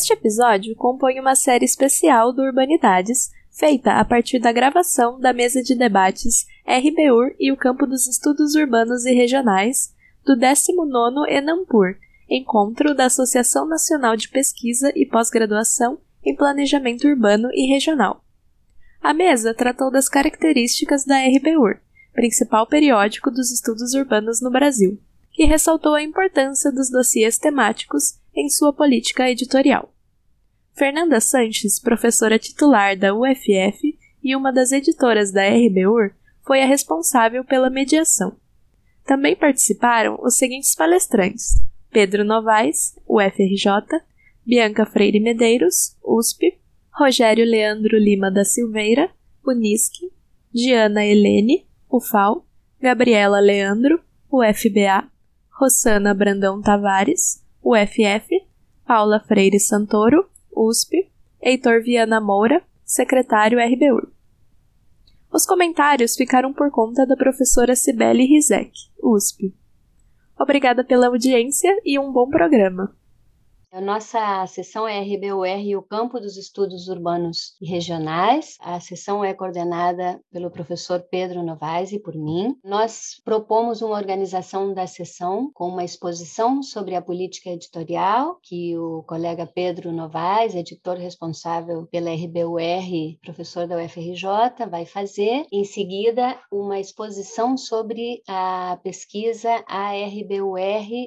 Este episódio compõe uma série especial do Urbanidades, feita a partir da gravação da mesa de debates RBUR e o Campo dos Estudos Urbanos e Regionais do 19º Enampur, encontro da Associação Nacional de Pesquisa e Pós-Graduação em Planejamento Urbano e Regional. A mesa tratou das características da RBUR, principal periódico dos estudos urbanos no Brasil, que ressaltou a importância dos dossiês temáticos em sua política editorial. Fernanda Sanches, professora titular da UFF e uma das editoras da RBUR, foi a responsável pela mediação. Também participaram os seguintes palestrantes: Pedro Novaes, UFRJ, Bianca Freire Medeiros, USP, Rogério Leandro Lima da Silveira, Unisc, Giana Helene, UFAL, Gabriela Leandro, UFBA, Rossana Brandão Tavares, UFF, Paula Freire Santoro, USP, Heitor Viana Moura, secretário RBUR. Os comentários ficaram por conta da professora Cibele Rizek, USP. Obrigada pela audiência e um bom programa. A nossa sessão é RBUR o Campo dos Estudos Urbanos e Regionais. A sessão é coordenada pelo professor Pedro Novaes e por mim. Nós propomos uma organização da sessão com uma exposição sobre a política editorial, que o colega Pedro Novaes, editor responsável pela RBUR, professor da UFRJ, vai fazer. Em seguida, uma exposição sobre a pesquisa ARBUR,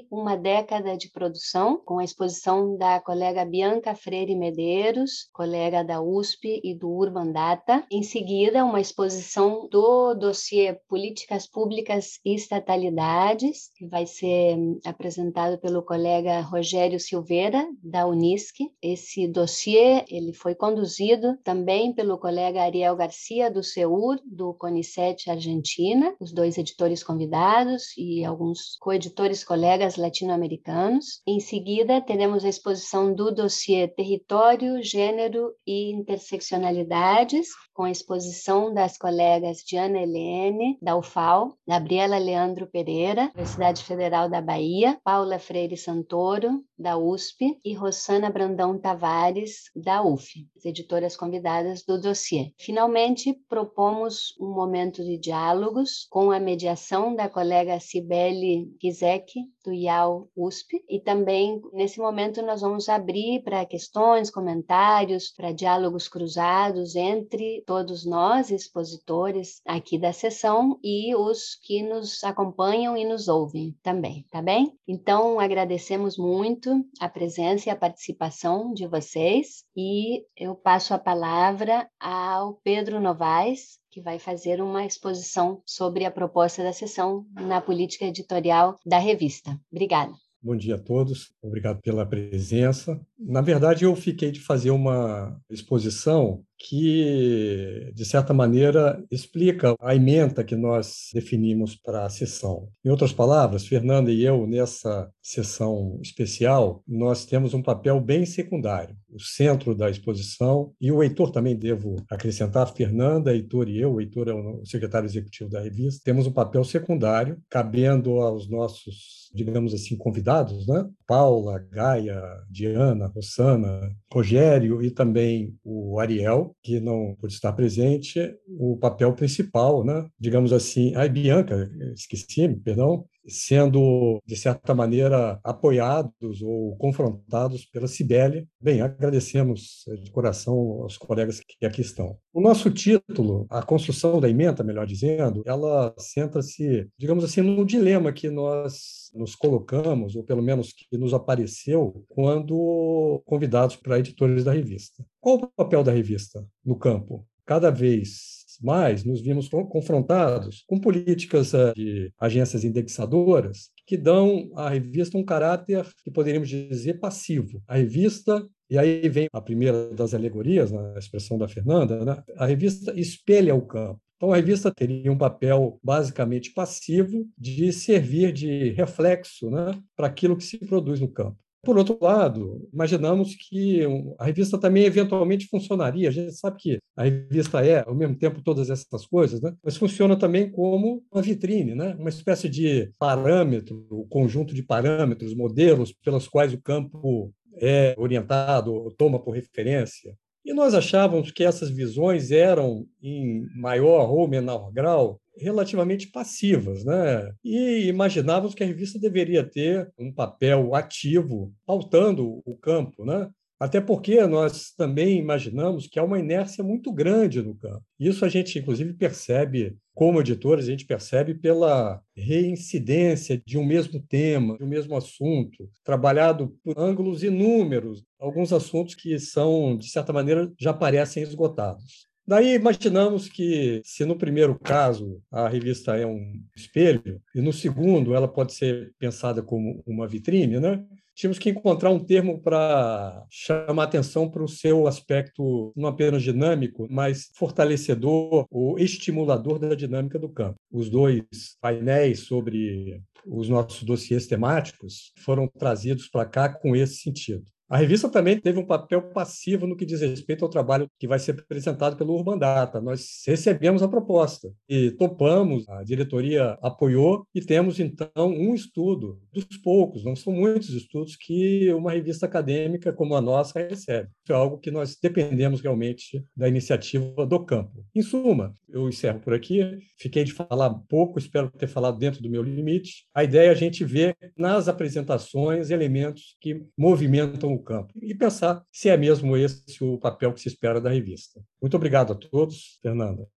uma década de produção, com a exposição da colega Bianca Freire Medeiros, colega da USP e do Urban Data. Em seguida, uma exposição do dossiê Políticas Públicas e Estatalidades, que vai ser apresentado pelo colega Rogério Silveira, da Unisc. Esse dossiê ele foi conduzido também pelo colega Ariel Garcia, do CEUR, do CONICET Argentina, os dois editores convidados e alguns coeditores colegas latino-americanos. Em seguida, teremos a exposição do dossiê Território, Gênero e Interseccionalidades, com a exposição das colegas Diana Helene, da UFAL, Gabriela Leandro Pereira, Universidade Federal da Bahia, Paula Freire Santoro, da USP, e Rossana Brandão Tavares, da UF, as editoras convidadas do dossiê. Finalmente, propomos um momento de diálogos com a mediação da colega Cibele Gizek, do IAL USP, e também, nesse momento, nós vamos abrir para questões, comentários, para diálogos cruzados entre todos nós, expositores aqui da sessão, e os que nos acompanham e nos ouvem também, tá bem? Então, agradecemos muito a presença e a participação de vocês e eu passo a palavra ao Pedro Novaes, que vai fazer uma exposição sobre a proposta da sessão na política editorial da revista. Obrigada. Bom dia a todos, obrigado pela presença. Na verdade, eu fiquei de fazer uma exposição que, de certa maneira, explica a ementa que nós definimos para a sessão. Em outras palavras, Fernanda e eu, nessa sessão especial, nós temos um papel bem secundário, o centro da exposição, e o Heitor também devo acrescentar, Fernanda, Heitor e eu, o Heitor é o secretário executivo da revista, temos um papel secundário, cabendo aos nossos, digamos assim, convidados, né? Paula, Gaia, Diana, Rossana, Rogério e também o Ariel, que não pôde estar presente, o papel principal, né? digamos assim, a Bianca, esqueci, perdão, sendo, de certa maneira, apoiados ou confrontados pela Cibele. Bem, agradecemos de coração aos colegas que aqui estão. O nosso título, a construção da emenda, melhor dizendo, ela centra-se, digamos assim, num dilema que nós nos colocamos, ou pelo menos que nos apareceu, quando convidados para editores da revista. Qual o papel da revista no campo? Cada vez mais nos vimos confrontados com políticas eh, de agências indexadoras que dão à revista um caráter que poderíamos dizer passivo. A revista e aí vem a primeira das alegorias, na expressão da Fernanda, né? a revista espelha o campo. Então, a revista teria um papel basicamente passivo de servir de reflexo né, para aquilo que se produz no campo. Por outro lado, imaginamos que a revista também eventualmente funcionaria. A gente sabe que a revista é, ao mesmo tempo, todas essas coisas, né? mas funciona também como uma vitrine, né? uma espécie de parâmetro, conjunto de parâmetros, modelos pelos quais o campo é orientado, toma por referência. E nós achávamos que essas visões eram, em maior ou menor grau, relativamente passivas, né? E imaginávamos que a revista deveria ter um papel ativo, pautando o campo, né? Até porque nós também imaginamos que há uma inércia muito grande no campo. Isso a gente, inclusive, percebe, como editores, a gente percebe pela reincidência de um mesmo tema, de um mesmo assunto, trabalhado por ângulos inúmeros, alguns assuntos que são, de certa maneira, já parecem esgotados. Daí imaginamos que, se no primeiro caso a revista é um espelho, e no segundo ela pode ser pensada como uma vitrine, né? tínhamos que encontrar um termo para chamar atenção para o seu aspecto não apenas dinâmico, mas fortalecedor ou estimulador da dinâmica do campo. Os dois painéis sobre os nossos dossiês temáticos foram trazidos para cá com esse sentido. A revista também teve um papel passivo no que diz respeito ao trabalho que vai ser apresentado pelo Urban Data. Nós recebemos a proposta e topamos, a diretoria apoiou e temos então um estudo dos poucos, não são muitos estudos que uma revista acadêmica como a nossa recebe. É algo que nós dependemos realmente da iniciativa do campo. Em suma, eu encerro por aqui. Fiquei de falar pouco, espero ter falado dentro do meu limite. A ideia é a gente ver nas apresentações elementos que movimentam o campo e pensar se é mesmo esse o papel que se espera da revista. Muito obrigado a todos. Fernanda.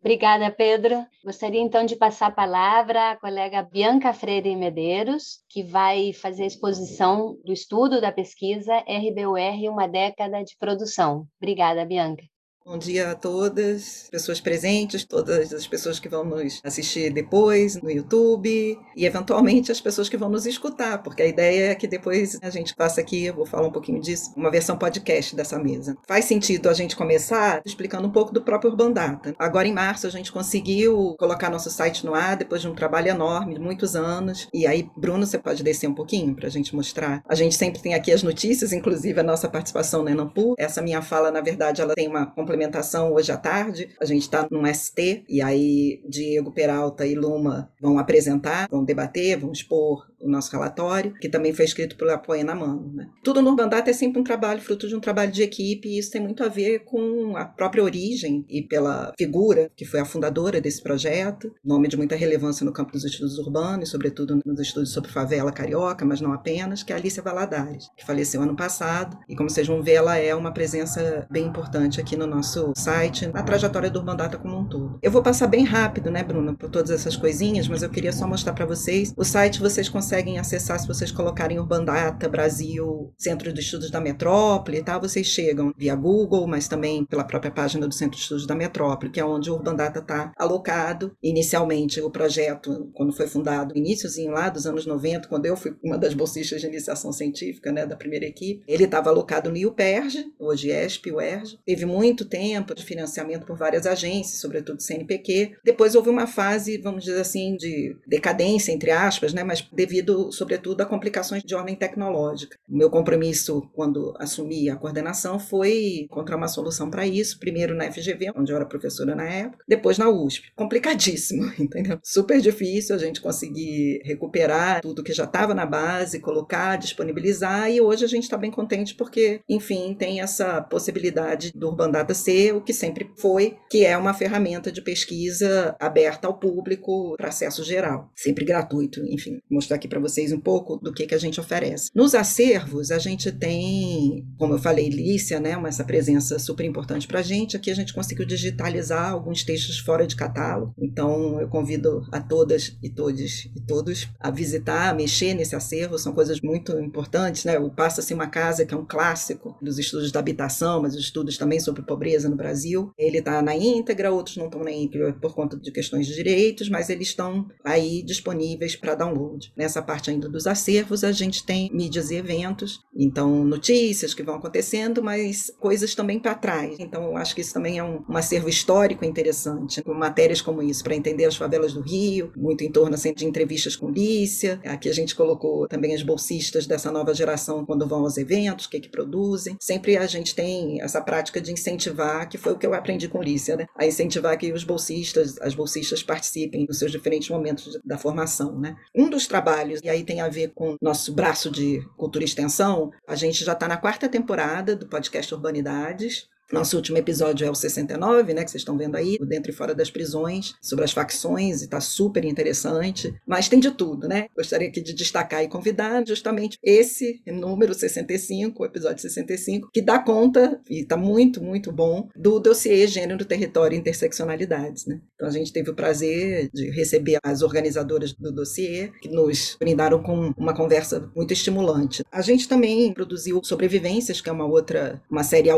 Obrigada, Pedro. Gostaria então de passar a palavra à colega Bianca Freire Medeiros, que vai fazer a exposição do estudo da pesquisa RBUR Uma Década de Produção. Obrigada, Bianca. Bom dia a todas, pessoas presentes, todas as pessoas que vão nos assistir depois no YouTube e eventualmente as pessoas que vão nos escutar, porque a ideia é que depois a gente faça aqui, eu vou falar um pouquinho disso, uma versão podcast dessa mesa. Faz sentido a gente começar explicando um pouco do próprio Urban Data. Agora em março a gente conseguiu colocar nosso site no ar depois de um trabalho enorme, muitos anos. E aí, Bruno, você pode descer um pouquinho para a gente mostrar. A gente sempre tem aqui as notícias, inclusive a nossa participação na Enampu. Essa minha fala, na verdade, ela tem uma complementação hoje à tarde. A gente está num ST e aí Diego Peralta e Luma vão apresentar, vão debater, vão expor o nosso relatório, que também foi escrito pelo Apoia na Mão. Né? Tudo no Bandata é sempre um trabalho, fruto de um trabalho de equipe, e isso tem muito a ver com a própria origem e pela figura que foi a fundadora desse projeto, nome de muita relevância no campo dos estudos urbanos, sobretudo nos estudos sobre favela carioca, mas não apenas, que é a Alicia Valadares, que faleceu ano passado, e como vocês vão ver, ela é uma presença bem importante aqui no nosso site, na trajetória do Urbandata como um todo. Eu vou passar bem rápido, né, Bruna, por todas essas coisinhas, mas eu queria só mostrar para vocês. O site vocês conseguem acessar se vocês colocarem Urbandata Brasil, Centro de Estudos da Metrópole e tal, vocês chegam via Google, mas também pela própria página do Centro de Estudos da Metrópole, que é onde o Urbandata está alocado. Inicialmente, o projeto, quando foi fundado, iníciozinho lá dos anos 90, quando eu fui uma das bolsistas de iniciação científica, né, da primeira equipe, ele estava alocado no IUPERJ, hoje ESP, UERJ. Teve muito tempo de financiamento por várias agências, sobretudo CNPq. Depois houve uma fase, vamos dizer assim, de decadência, entre aspas, né? mas devido, sobretudo, a complicações de ordem tecnológica. O meu compromisso, quando assumi a coordenação, foi encontrar uma solução para isso, primeiro na FGV, onde eu era professora na época, depois na USP. Complicadíssimo, entendeu? Super difícil a gente conseguir recuperar tudo que já estava na base, colocar, disponibilizar, e hoje a gente está bem contente porque, enfim, tem essa possibilidade do Urban Data ser o que sempre foi, que é uma ferramenta de pesquisa aberta ao público para acesso geral, sempre gratuito, enfim, mostrar aqui para vocês um pouco do que, que a gente oferece. Nos acervos, a gente tem, como eu falei, Lícia, né, uma, essa presença super importante para a gente. Aqui a gente conseguiu digitalizar alguns textos fora de catálogo, então eu convido a todas e todos e todos a visitar, a mexer nesse acervo, são coisas muito importantes, né? O Passa-se uma Casa, que é um clássico dos estudos da habitação, mas os estudos também sobre pobreza no Brasil. Ele está na íntegra, outros não estão na íntegra por conta de questões de direitos, mas eles estão aí disponíveis para download. Nessa parte ainda dos acervos, a gente tem mídias e eventos, então notícias que vão acontecendo, mas coisas também para trás. Então eu acho que isso também é um, um acervo histórico interessante, com matérias como isso, para entender as favelas do Rio, muito em torno assim, de entrevistas com Lícia. Aqui a gente colocou também as bolsistas dessa nova geração quando vão aos eventos, o que, que produzem. Sempre a gente tem essa prática de incentivar que foi o que eu aprendi com Lícia, né? A incentivar que os bolsistas, as bolsistas participem dos seus diferentes momentos da formação, né? Um dos trabalhos trabalhos, e aí tem a ver com nosso braço de cultura e extensão, a gente já está na quarta temporada do podcast Urbanidades. Nosso último episódio é o 69, né, que vocês estão vendo aí, Dentro e Fora das Prisões, sobre as facções, e está super interessante. Mas tem de tudo, né? Gostaria aqui de destacar e convidar justamente esse número 65, o episódio 65, que dá conta, e está muito, muito bom, do dossiê Gênero, Território e Interseccionalidades, né? Então a gente teve o prazer de receber as organizadoras do dossiê, que nos brindaram com uma conversa muito estimulante. A gente também produziu Sobrevivências, que é uma outra, uma série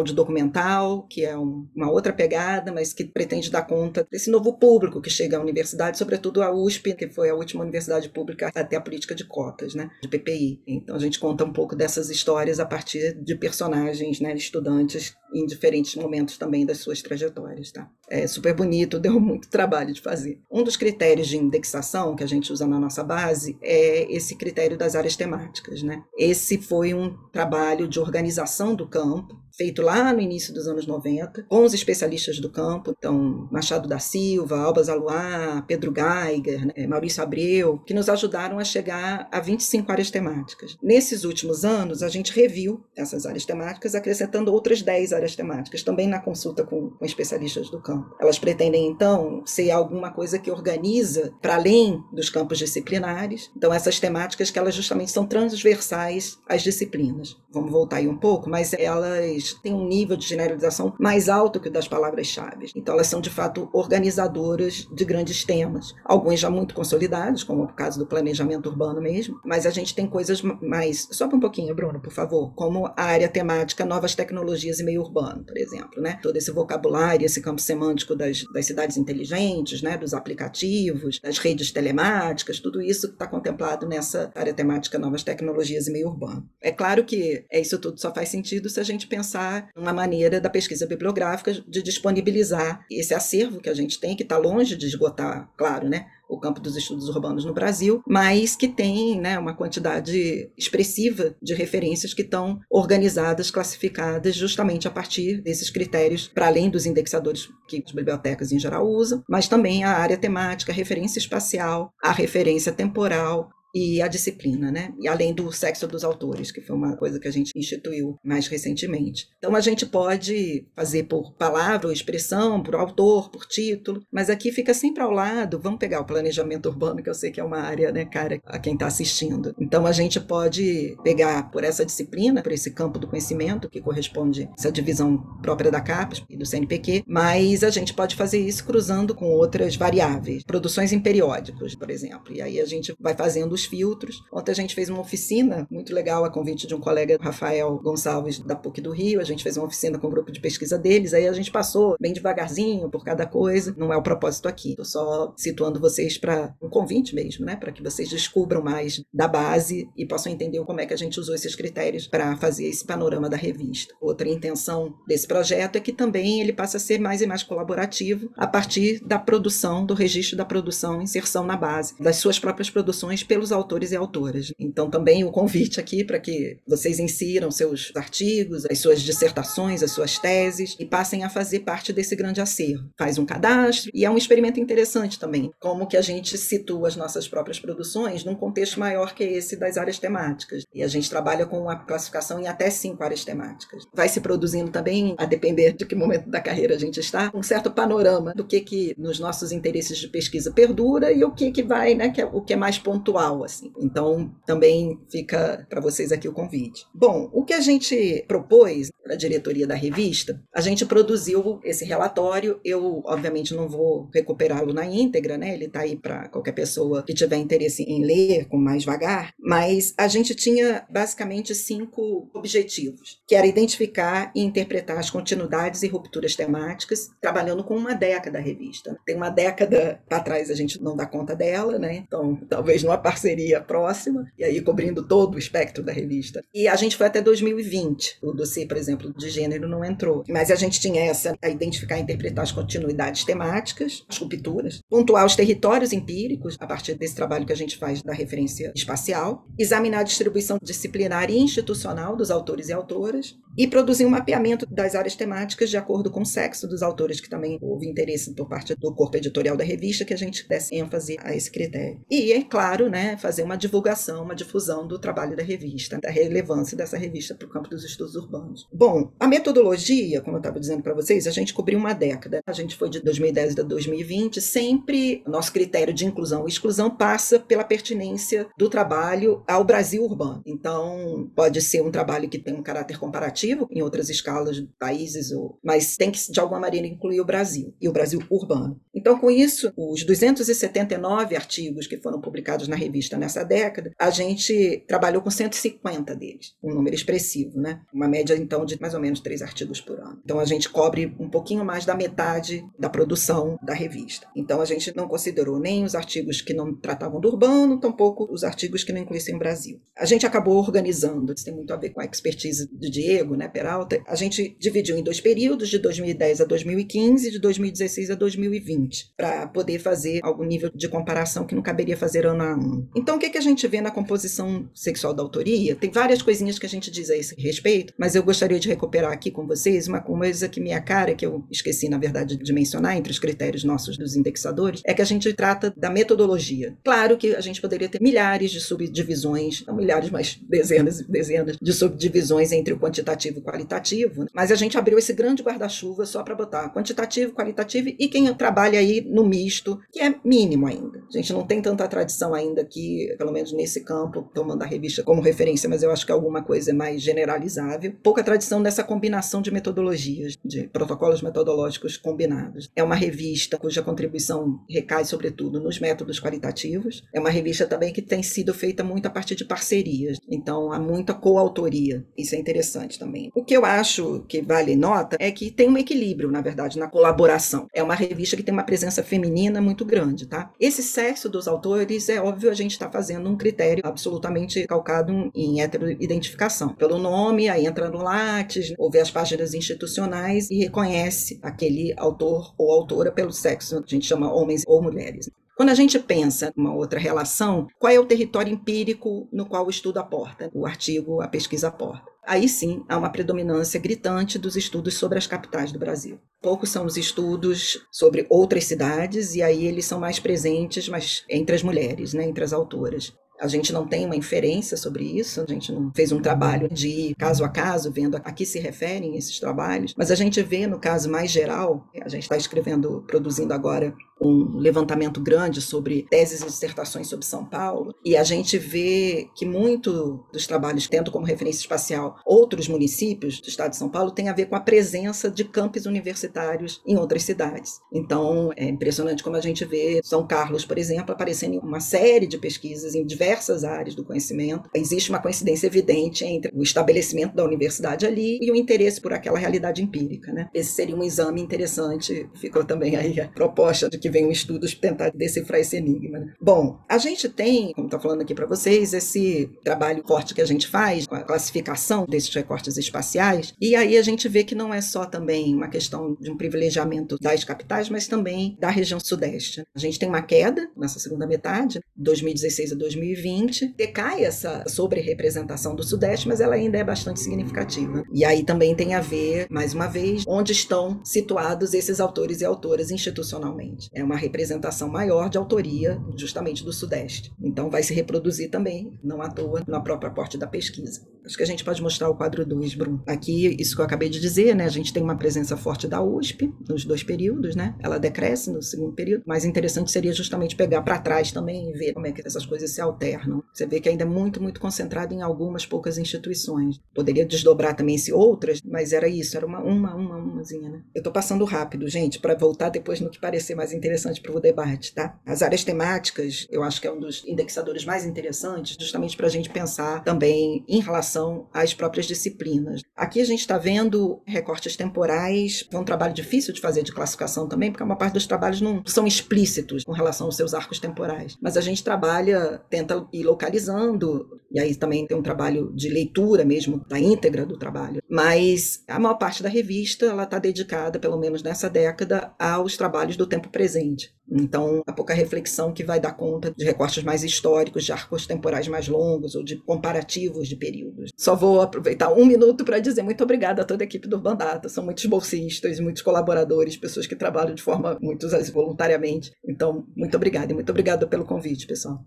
que é um, uma outra pegada, mas que pretende dar conta desse novo público que chega à universidade, sobretudo a USP, que foi a última universidade pública até a política de cotas, né, de PPI. Então a gente conta um pouco dessas histórias a partir de personagens, né, estudantes em diferentes momentos também das suas trajetórias, tá? É super bonito, deu muito trabalho de fazer. Um dos critérios de indexação que a gente usa na nossa base é esse critério das áreas temáticas, né? Esse foi um trabalho de organização do campo, feito lá no início dos anos 90, com os especialistas do campo, então Machado da Silva, Alba Zaluá, Pedro Geiger, né, Maurício Abreu, que nos ajudaram a chegar a 25 áreas temáticas. Nesses últimos anos, a gente reviu essas áreas temáticas, acrescentando outras 10 áreas temáticas, também na consulta com, com especialistas do campo. Elas pretendem, então, ser alguma coisa que organiza para além dos campos disciplinares. Então, essas temáticas que elas justamente são transversais às disciplinas. Vamos voltar aí um pouco, mas elas têm um nível de generalização mais alto que o das palavras-chave. Então, elas são, de fato, organizadoras de grandes temas. Alguns já muito consolidados, como o caso do planejamento urbano mesmo, mas a gente tem coisas mais... Só um pouquinho, Bruno, por favor. Como a área temática Novas Tecnologias e Meio Urbano, por exemplo. Né? Todo esse vocabulário, esse campo semântico das, das cidades inteligentes, né? dos aplicativos, das redes telemáticas, tudo isso está contemplado nessa área temática Novas Tecnologias e Meio Urbano. É claro que é, isso tudo só faz sentido se a gente pensar uma maneira da pesquisa bibliográfica de disponibilizar esse acervo que a gente tem, que está longe de esgotar, claro, né? o campo dos estudos urbanos no Brasil, mas que tem né, uma quantidade expressiva de referências que estão organizadas, classificadas justamente a partir desses critérios, para além dos indexadores que as bibliotecas em geral usam, mas também a área temática, a referência espacial, a referência temporal, e a disciplina, né? E além do sexo dos autores, que foi uma coisa que a gente instituiu mais recentemente. Então a gente pode fazer por palavra ou expressão, por autor, por título, mas aqui fica sempre ao lado, vamos pegar o planejamento urbano, que eu sei que é uma área, né, cara, a quem está assistindo. Então a gente pode pegar por essa disciplina, por esse campo do conhecimento, que corresponde a essa divisão própria da CAPES e do CNPq, mas a gente pode fazer isso cruzando com outras variáveis, produções em periódicos, por exemplo. E aí a gente vai fazendo os filtros. Ontem a gente fez uma oficina muito legal a convite de um colega, Rafael Gonçalves, da PUC do Rio. A gente fez uma oficina com o um grupo de pesquisa deles. Aí a gente passou bem devagarzinho por cada coisa. Não é o propósito aqui. Estou só situando vocês para um convite mesmo, né? Para que vocês descubram mais da base e possam entender como é que a gente usou esses critérios para fazer esse panorama da revista. Outra intenção desse projeto é que também ele passe a ser mais e mais colaborativo a partir da produção, do registro da produção, inserção na base, das suas próprias produções pelos autores e autoras. Então, também o convite aqui para que vocês insiram seus artigos, as suas dissertações, as suas teses e passem a fazer parte desse grande acervo. Faz um cadastro e é um experimento interessante também, como que a gente situa as nossas próprias produções num contexto maior que esse das áreas temáticas. E a gente trabalha com uma classificação em até cinco áreas temáticas. Vai se produzindo também, a depender de que momento da carreira a gente está, um certo panorama do que que nos nossos interesses de pesquisa perdura e o que que vai, né, que é, o que é mais pontual assim. Então, também fica para vocês aqui o convite. Bom, o que a gente propôs para a diretoria da revista, a gente produziu esse relatório. Eu, obviamente, não vou recuperá-lo na íntegra, né? Ele está aí para qualquer pessoa que tiver interesse em ler com mais vagar. Mas a gente tinha basicamente cinco objetivos, que era identificar e interpretar as continuidades e rupturas temáticas, trabalhando com uma década a revista. Tem uma década para trás a gente não dá conta dela, né? Então, talvez numa parceria parceria próxima, e aí cobrindo todo o espectro da revista. E a gente foi até 2020. O dossiê, por exemplo, de gênero não entrou. Mas a gente tinha essa, a identificar e interpretar as continuidades temáticas, as rupturas, pontuar os territórios empíricos, a partir desse trabalho que a gente faz da referência espacial, examinar a distribuição disciplinar e institucional dos autores e autoras, e produzir um mapeamento das áreas temáticas de acordo com o sexo dos autores, que também houve interesse por parte do corpo editorial da revista que a gente desse ênfase a esse critério. E, é claro, né, fazer uma divulgação, uma difusão do trabalho da revista, da relevância dessa revista para o campo dos estudos urbanos. Bom, a metodologia, como eu estava dizendo para vocês, a gente cobriu uma década. A gente foi de 2010 a 2020, sempre nosso critério de inclusão e exclusão passa pela pertinência do trabalho ao Brasil urbano. Então, pode ser um trabalho que tem um caráter comparativo em outras escalas países, mas tem que, de alguma maneira, incluir o Brasil e o Brasil urbano. Então, com isso, os 279 artigos que foram publicados na revista nessa década, a gente trabalhou com 150 deles, um número expressivo, né? Uma média, então, de mais ou menos três artigos por ano. Então, a gente cobre um pouquinho mais da metade da produção da revista. Então, a gente não considerou nem os artigos que não tratavam do urbano, tampouco os artigos que não incluíssem o Brasil. A gente acabou organizando, isso tem muito a ver com a expertise de Diego, né, Peralta. A gente dividiu em dois períodos, de 2010 a 2015 e de 2016 a 2020, para poder fazer algum nível de comparação que não caberia fazer ano a ano. Então, o que, que a gente vê na composição sexual da autoria? Tem várias coisinhas que a gente diz a esse respeito, mas eu gostaria de recuperar aqui com vocês uma coisa que minha cara, que eu esqueci, na verdade, de mencionar entre os critérios nossos dos indexadores, é que a gente trata da metodologia. Claro que a gente poderia ter milhares de subdivisões, não milhares, mas dezenas e dezenas de subdivisões entre o quantitativo e o qualitativo, mas a gente abriu esse grande guarda-chuva só para botar quantitativo, qualitativo e quem trabalha aí no misto, que é mínimo ainda. A gente não tem tanta tradição ainda aqui, pelo menos nesse campo, tomando a revista como referência, mas eu acho que alguma coisa é mais generalizável. Pouca tradição nessa combinação de metodologias, de protocolos metodológicos combinados. É uma revista cuja contribuição recai, sobretudo, nos métodos qualitativos. É uma revista também que tem sido feita muito a partir de parcerias, então há muita coautoria. Isso é interessante também. O que eu acho que vale nota é que tem um equilíbrio, na verdade, na colaboração. É uma revista que tem uma presença feminina muito grande, tá? Esse sexo dos autores, é óbvio, a gente está fazendo um critério absolutamente calcado em heteroidentificação. Pelo nome, aí entra no Lattes, ou vê as páginas institucionais e reconhece aquele autor ou autora pelo sexo, a gente chama homens ou mulheres. Quando a gente pensa uma outra relação, qual é o território empírico no qual o estudo aporta, o artigo, a pesquisa aporta? Aí sim há uma predominância gritante dos estudos sobre as capitais do Brasil. Poucos são os estudos sobre outras cidades, e aí eles são mais presentes mas entre as mulheres, né, entre as autoras. A gente não tem uma inferência sobre isso, a gente não fez um trabalho de caso a caso, vendo a que se referem esses trabalhos, mas a gente vê no caso mais geral, a gente está escrevendo, produzindo agora um levantamento grande sobre teses e dissertações sobre São Paulo, e a gente vê que muito dos trabalhos, tendo como referência espacial outros municípios do estado de São Paulo, tem a ver com a presença de campos universitários em outras cidades. Então, é impressionante como a gente vê São Carlos, por exemplo, aparecendo em uma série de pesquisas em diversas áreas do conhecimento. Existe uma coincidência evidente entre o estabelecimento da universidade ali e o interesse por aquela realidade empírica. Né? Esse seria um exame interessante. Ficou também aí a proposta de que venham estudos tentar decifrar esse enigma. Bom, a gente tem, como estou falando aqui para vocês, esse trabalho forte que a gente faz com a classificação desses recortes espaciais, e aí a gente vê que não é só também uma questão de um privilegiamento das capitais, mas também da região sudeste. A gente tem uma queda nessa segunda metade, 2016 a 2020, 2020, decai essa sobre-representação do Sudeste, mas ela ainda é bastante significativa. E aí também tem a ver, mais uma vez, onde estão situados esses autores e autoras institucionalmente. É uma representação maior de autoria justamente do Sudeste. Então vai se reproduzir também, não à toa, na própria parte da pesquisa. Acho que a gente pode mostrar o quadro 2, Bruno. Aqui, isso que eu acabei de dizer, né? A gente tem uma presença forte da USP nos dois períodos, né? Ela decresce no segundo período. Mais interessante seria justamente pegar para trás também e ver como é que essas coisas se alternam. Você vê que ainda é muito, muito concentrado em algumas poucas instituições. Poderia desdobrar também se outras, mas era isso, era uma, uma, uma, umazinha, né? Eu tô passando rápido, gente, para voltar depois no que parecer mais interessante para o debate, tá? As áreas temáticas, eu acho que é um dos indexadores mais interessantes, justamente para a gente pensar também em relação relação às próprias disciplinas. Aqui a gente está vendo recortes temporais, é um trabalho difícil de fazer de classificação também, porque uma parte dos trabalhos não são explícitos com relação aos seus arcos temporais. Mas a gente trabalha, tenta ir localizando, e aí também tem um trabalho de leitura mesmo da íntegra do trabalho. Mas a maior parte da revista ela está dedicada, pelo menos nessa década, aos trabalhos do tempo presente. Então, há pouca reflexão que vai dar conta de recortes mais históricos, de arcos temporais mais longos ou de comparativos de períodos. Só vou aproveitar um minuto para dizer muito obrigada a toda a equipe do Bandata. São muitos bolsistas, muitos colaboradores, pessoas que trabalham de forma, muitos voluntariamente. Então, muito obrigada e muito obrigada pelo convite, pessoal.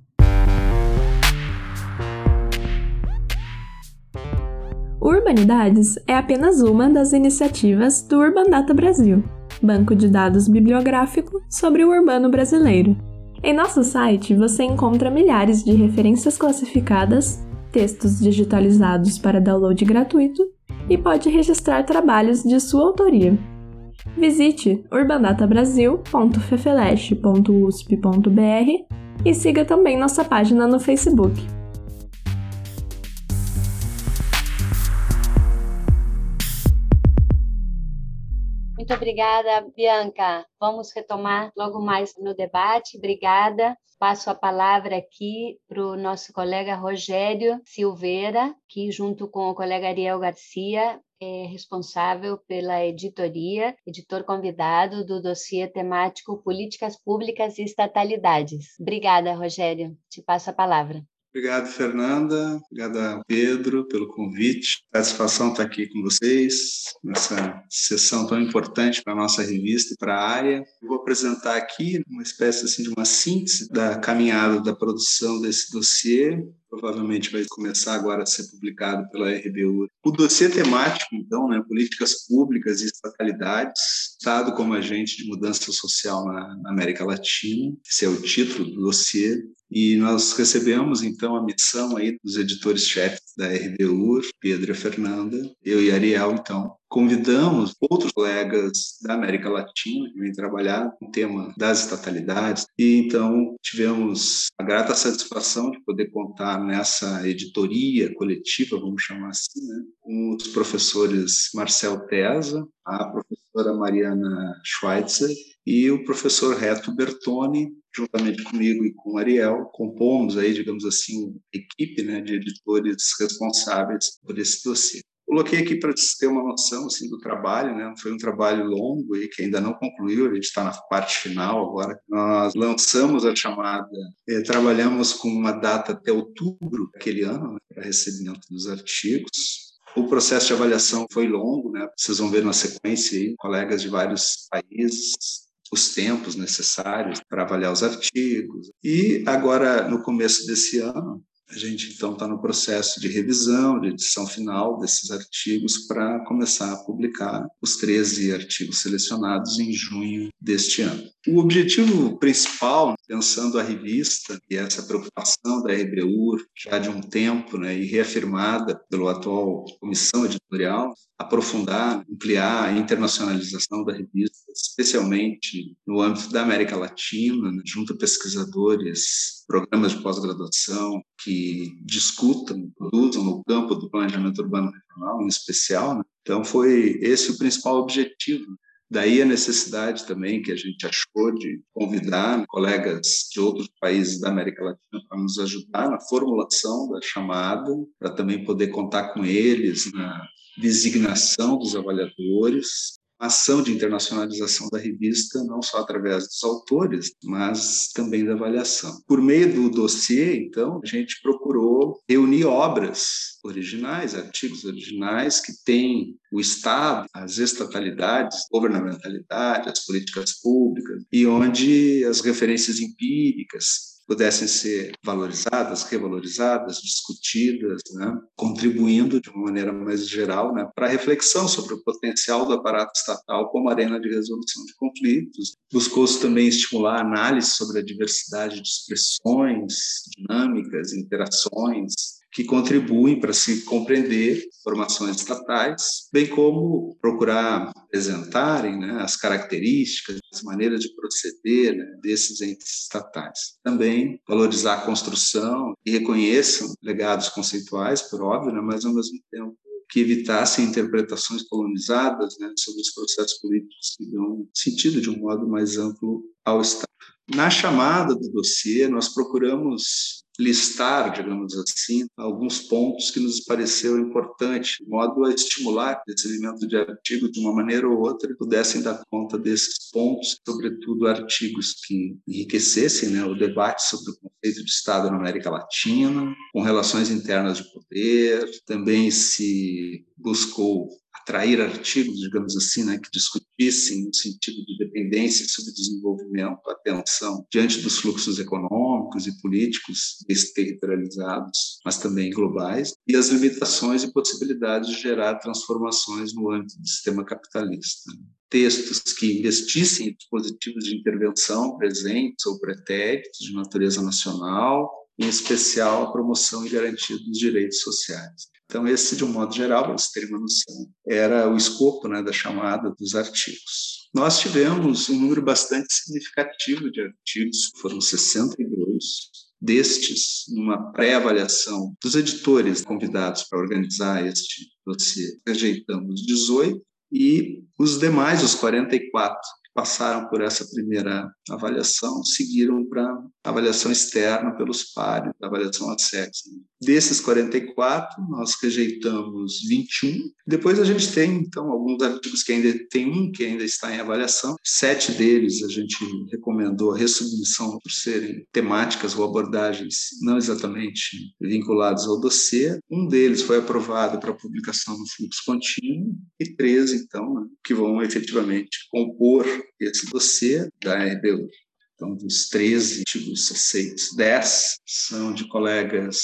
Urbanidades é apenas uma das iniciativas do Urban Data Brasil, banco de dados bibliográfico sobre o urbano brasileiro. Em nosso site você encontra milhares de referências classificadas textos digitalizados para download gratuito e pode registrar trabalhos de sua autoria. Visite urbandatabrasil.fefeleste.usp.br e siga também nossa página no Facebook. Muito obrigada, Bianca. Vamos retomar logo mais no debate. Obrigada. Passo a palavra aqui para o nosso colega Rogério Silveira, que, junto com o colega Ariel Garcia, é responsável pela editoria, editor convidado do dossiê temático Políticas Públicas e Estatalidades. Obrigada, Rogério. Te passo a palavra. Obrigado, Fernanda. Obrigado, Pedro, pelo convite. Satisfação estar aqui com vocês nessa sessão tão importante para a nossa revista e para a área. Eu vou apresentar aqui uma espécie assim, de uma síntese da caminhada da produção desse dossiê provavelmente vai começar agora a ser publicado pela RBU. O dossiê temático, então, né, políticas públicas e estatalidades, Estado como agente de mudança social na, América Latina, esse é o título do dossiê, e nós recebemos, então, a missão aí dos editores-chefes da RBU, Pedro e Fernanda, eu e Ariel, então, convidamos outros colegas da América Latina que vêm trabalhar com o tema das estatalidades. E então tivemos a grata satisfação de poder contar nessa editoria coletiva, vamos chamar assim, né, com os professores Marcel Tesa, a professora Mariana Schweitzer e o professor Reto Bertoni, juntamente comigo e com Ariel, compomos aí, digamos assim, equipe né, de editores responsáveis por esse dossiê. Coloquei aqui para ter uma noção assim do trabalho, né? Foi um trabalho longo e que ainda não concluiu. A gente está na parte final agora. Nós lançamos a chamada, eh, trabalhamos com uma data até outubro daquele ano né, para recebimento dos artigos. O processo de avaliação foi longo, né? Vocês vão ver na sequência aí, colegas de vários países, os tempos necessários para avaliar os artigos. E agora, no começo desse ano, a gente, então, está no processo de revisão, de edição final desses artigos para começar a publicar os 13 artigos selecionados em junho deste ano. O objetivo principal, pensando a revista e essa preocupação da RBU já de um tempo, né, e reafirmada pela atual comissão editorial, aprofundar, ampliar a internacionalização da revista, especialmente no âmbito da América Latina, né, junto a pesquisadores, programas de pós-graduação que discutam, produzam no campo do planejamento urbano regional, em especial. Né? Então, foi esse o principal objetivo Daí a necessidade também que a gente achou de convidar colegas de outros países da América Latina para nos ajudar na formulação da chamada, para também poder contar com eles na designação dos avaliadores ação de internacionalização da revista, não só através dos autores, mas também da avaliação. Por meio do dossiê, então, a gente procurou reunir obras originais, artigos originais que têm o Estado, as estatalidades, governamentalidade, as políticas públicas, e onde as referências empíricas pudessem ser valorizadas, revalorizadas, discutidas, né? contribuindo de uma maneira mais geral né? para a reflexão sobre o potencial do aparato estatal como arena de resolução de conflitos. Buscou-se também estimular a análise sobre a diversidade de expressões, dinâmicas, interações, que contribuem para se compreender formações estatais, bem como procurar apresentarem né, as características, as maneiras de proceder né, desses entes estatais. Também valorizar a construção e reconheçam legados conceituais, por óbvio, né, mas ao mesmo tempo que evitassem interpretações colonizadas né, sobre os processos políticos que dão sentido de um modo mais amplo ao Estado. Na chamada do dossiê, nós procuramos listar, digamos assim, alguns pontos que nos pareceu importante, de modo a estimular o recebimento de artigos de uma maneira ou outra, pudessem dar conta desses pontos, sobretudo artigos que enriquecessem né, o debate sobre o conceito de Estado na América Latina, com relações internas de poder, também se buscou atrair artigos, digamos assim, né, que discutissem no sentido de dependência e subdesenvolvimento, atenção diante dos fluxos econômicos e políticos desterritorializados, mas também globais, e as limitações e possibilidades de gerar transformações no âmbito do sistema capitalista. Textos que investissem em dispositivos de intervenção presentes ou pretéritos de natureza nacional, em especial a promoção e garantia dos direitos sociais. Então, esse, de um modo geral, para vocês terem uma noção, era o escopo né, da chamada dos artigos. Nós tivemos um número bastante significativo de artigos, foram 62, destes, numa pré-avaliação dos editores convidados para organizar este dossiê, rejeitamos 18, e os demais, os 44 que passaram por essa primeira avaliação, seguiram para avaliação externa pelos pares, avaliação a sexo. Desses 44, nós rejeitamos 21. Depois a gente tem, então, alguns artigos que ainda tem um que ainda está em avaliação. Sete deles a gente recomendou a resubmissão por serem temáticas ou abordagens não exatamente vinculadas ao dossiê. Um deles foi aprovado para publicação no fluxo contínuo e 13, então, né, que vão efetivamente compor esse dossiê da RBU. Então, dos 13 artigos aceitos, 10 são de colegas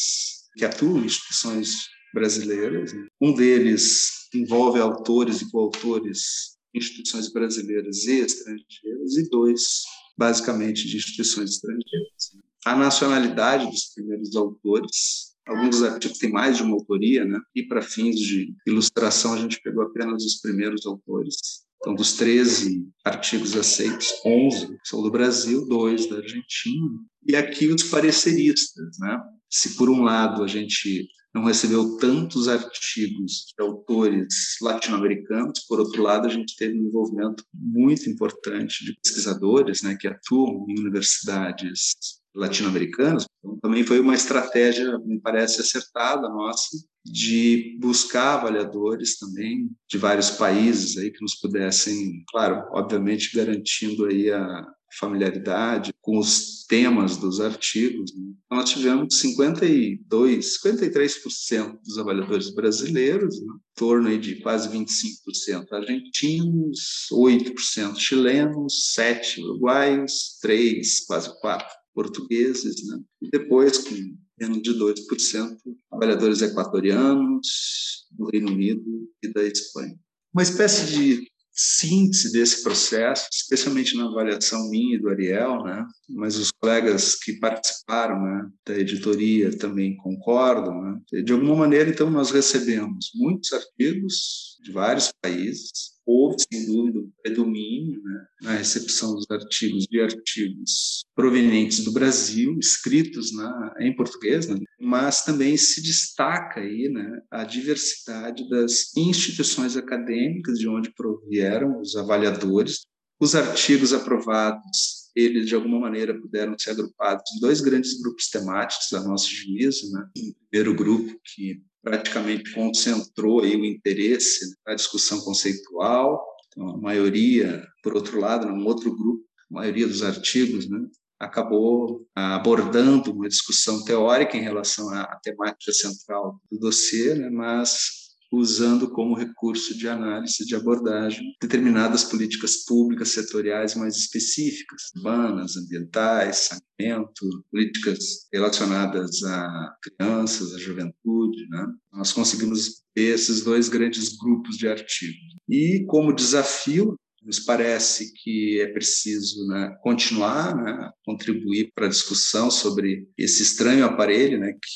que atuam em instituições brasileiras. Né? Um deles envolve autores e coautores de instituições brasileiras e estrangeiras, e dois, basicamente, de instituições estrangeiras. A nacionalidade dos primeiros autores Alguns dos artigos têm mais de uma autoria, né? E para fins de ilustração, a gente pegou apenas os primeiros autores. Então, dos 13 artigos aceitos, 11 são do Brasil, dois da Argentina. E aqui os pareceristas, né? Se por um lado a gente não recebeu tantos artigos de autores latino-americanos, por outro lado a gente teve um envolvimento muito importante de pesquisadores, né, que atuam em universidades latino-americanas. Então, também foi uma estratégia, me parece acertada nossa, de buscar avaliadores também de vários países aí que nos pudessem, claro, obviamente garantindo aí a familiaridade com os temas dos artigos. Né? Então, nós tivemos 52, 53% dos avaliadores brasileiros, né? em torno aí de quase 25% argentinos, 8% chilenos, 7% uruguaios, 3%, quase 4% portugueses, né? e depois, com menos de 2%, trabalhadores equatorianos, do Reino Unido e da Espanha. Uma espécie de síntese desse processo, especialmente na avaliação minha e do Ariel, né? mas os colegas que participaram né, da editoria também concordam. Né? De alguma maneira, então, nós recebemos muitos artigos de vários países, houve, sem dúvida, um predomínio né, na recepção dos artigos de artigos provenientes do Brasil, escritos na, em português, né, mas também se destaca aí né, a diversidade das instituições acadêmicas de onde provieram os avaliadores. Os artigos aprovados, eles de alguma maneira puderam ser agrupados em dois grandes grupos temáticos, a nosso juízo. Né? O primeiro grupo que praticamente concentrou aí o interesse na discussão conceitual. Então, a maioria, por outro lado, num outro grupo, a maioria dos artigos, né, acabou abordando uma discussão teórica em relação à temática central do dossiê, né, mas usando como recurso de análise de abordagem determinadas políticas públicas setoriais mais específicas, urbanas, ambientais, saneamento, políticas relacionadas a crianças, a juventude. Né? Nós conseguimos esses dois grandes grupos de artigos. E como desafio, nos parece que é preciso né, continuar né, contribuir para a discussão sobre esse estranho aparelho, né, que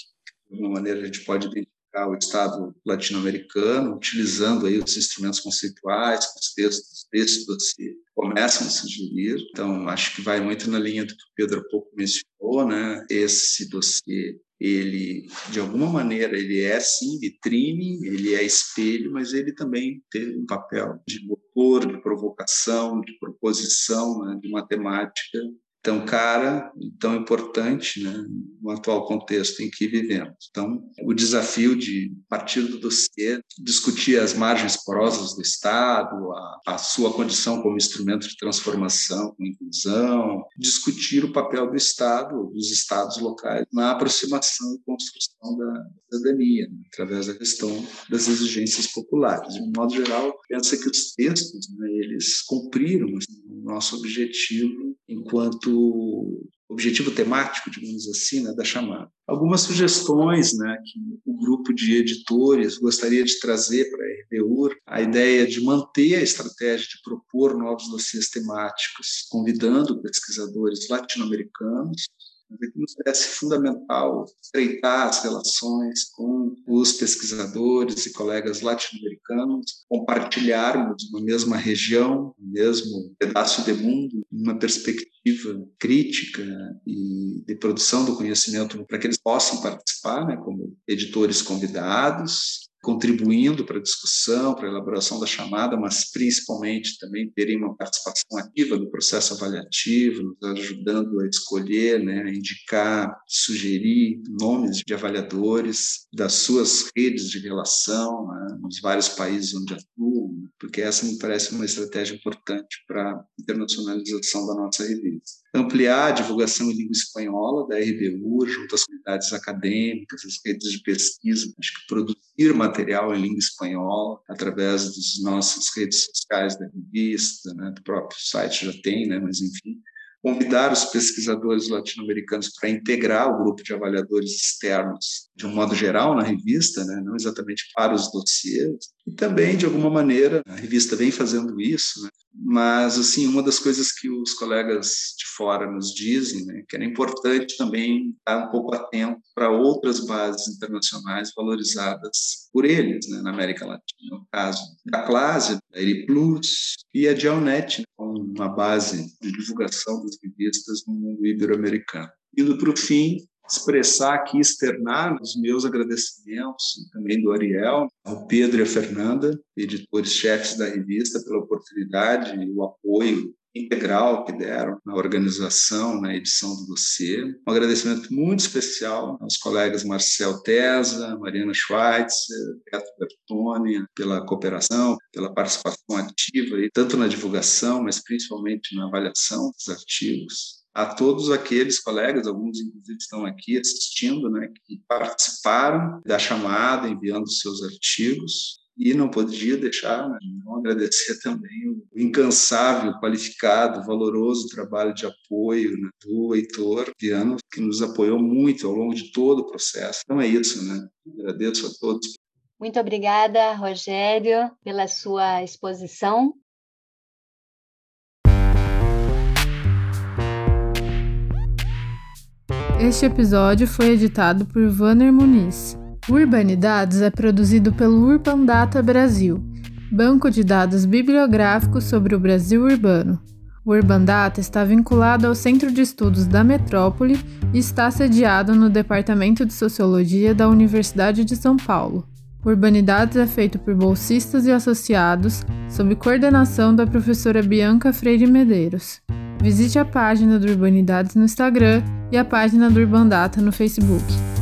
de alguma maneira a gente pode identificar o Estado latino-americano, utilizando aí os instrumentos conceituais, os textos desse dossiê começam a sugerir. Então, acho que vai muito na linha do que o Pedro há pouco mencionou, né? Esse dossiê, ele, de alguma maneira, ele é, sim, vitrine, ele é espelho, mas ele também tem um papel de motor, de provocação, de proposição, né? de matemática tão cara e tão importante né, no atual contexto em que vivemos. Então, o desafio de, partir do dossiê, discutir as margens porosas do Estado, a, a sua condição como instrumento de transformação, inclusão, discutir o papel do Estado, dos Estados locais, na aproximação e construção da cidadania, né, através da questão das exigências populares. De um modo geral, pensa que os textos, né, eles cumpriram assim, o nosso objetivo enquanto do objetivo temático, digamos assim, né, da chamada. Algumas sugestões né, que o grupo de editores gostaria de trazer para a RBUR, a ideia de manter a estratégia de propor novos dossiês temáticos, convidando pesquisadores latino-americanos, mas aqui nos parece fundamental estreitar as relações com os pesquisadores e colegas latino-americanos, compartilharmos uma mesma região, um mesmo pedaço de mundo, uma perspectiva crítica e de produção do conhecimento para que eles possam participar, né, como editores convidados, contribuindo para a discussão, para a elaboração da chamada, mas principalmente também terem uma participação ativa no processo avaliativo, nos ajudando a escolher, né, a indicar, sugerir nomes de avaliadores das suas redes de relação né, nos vários países onde atuam, porque essa me parece uma estratégia importante para a internacionalização da nossa revista ampliar a divulgação em língua espanhola da RBU junto às comunidades acadêmicas, as redes de pesquisa, acho que produzir material em língua espanhola através das nossas redes sociais da revista, né, do próprio site já tem, né, mas enfim, convidar os pesquisadores latino-americanos para integrar o grupo de avaliadores externos de um modo geral na revista, né, não exatamente para os dossiês, e também, de alguma maneira, a revista vem fazendo isso, né, mas, assim, uma das coisas que os colegas de fora nos dizem, né, que era importante também estar um pouco atento para outras bases internacionais valorizadas por eles, né, na América Latina, no caso da Clase, da Eri Plus e a Geonet, né, uma base de divulgação das revistas no mundo ibero-americano. Indo para o fim, expressar aqui, externar os meus agradecimentos, também do Ariel, ao Pedro e à Fernanda, editores-chefes da revista, pela oportunidade e o apoio integral que deram na organização, na edição do dossiê. Um agradecimento muito especial aos colegas Marcel Tesa, Mariana Schweitzer, Beto Bertoni, pela cooperação, pela participação ativa, tanto na divulgação, mas principalmente na avaliação dos artigos a todos aqueles colegas, alguns inclusive estão aqui assistindo, né, que participaram da chamada, enviando seus artigos. E não podia deixar né, de não agradecer também o incansável, qualificado, valoroso trabalho de apoio né, do Heitor Viano, que nos apoiou muito ao longo de todo o processo. Então é isso, né? Agradeço a todos. Muito obrigada, Rogério, pela sua exposição. Este episódio foi editado por Vanner Muniz. Urbanidades é produzido pelo Urban Data Brasil, banco de dados bibliográficos sobre o Brasil urbano. O Urban Data está vinculado ao Centro de Estudos da Metrópole e está sediado no Departamento de Sociologia da Universidade de São Paulo. Urbanidades é feito por bolsistas e associados, sob coordenação da professora Bianca Freire Medeiros. Visite a página do Urbanidades no Instagram e a página do Urbandata no Facebook.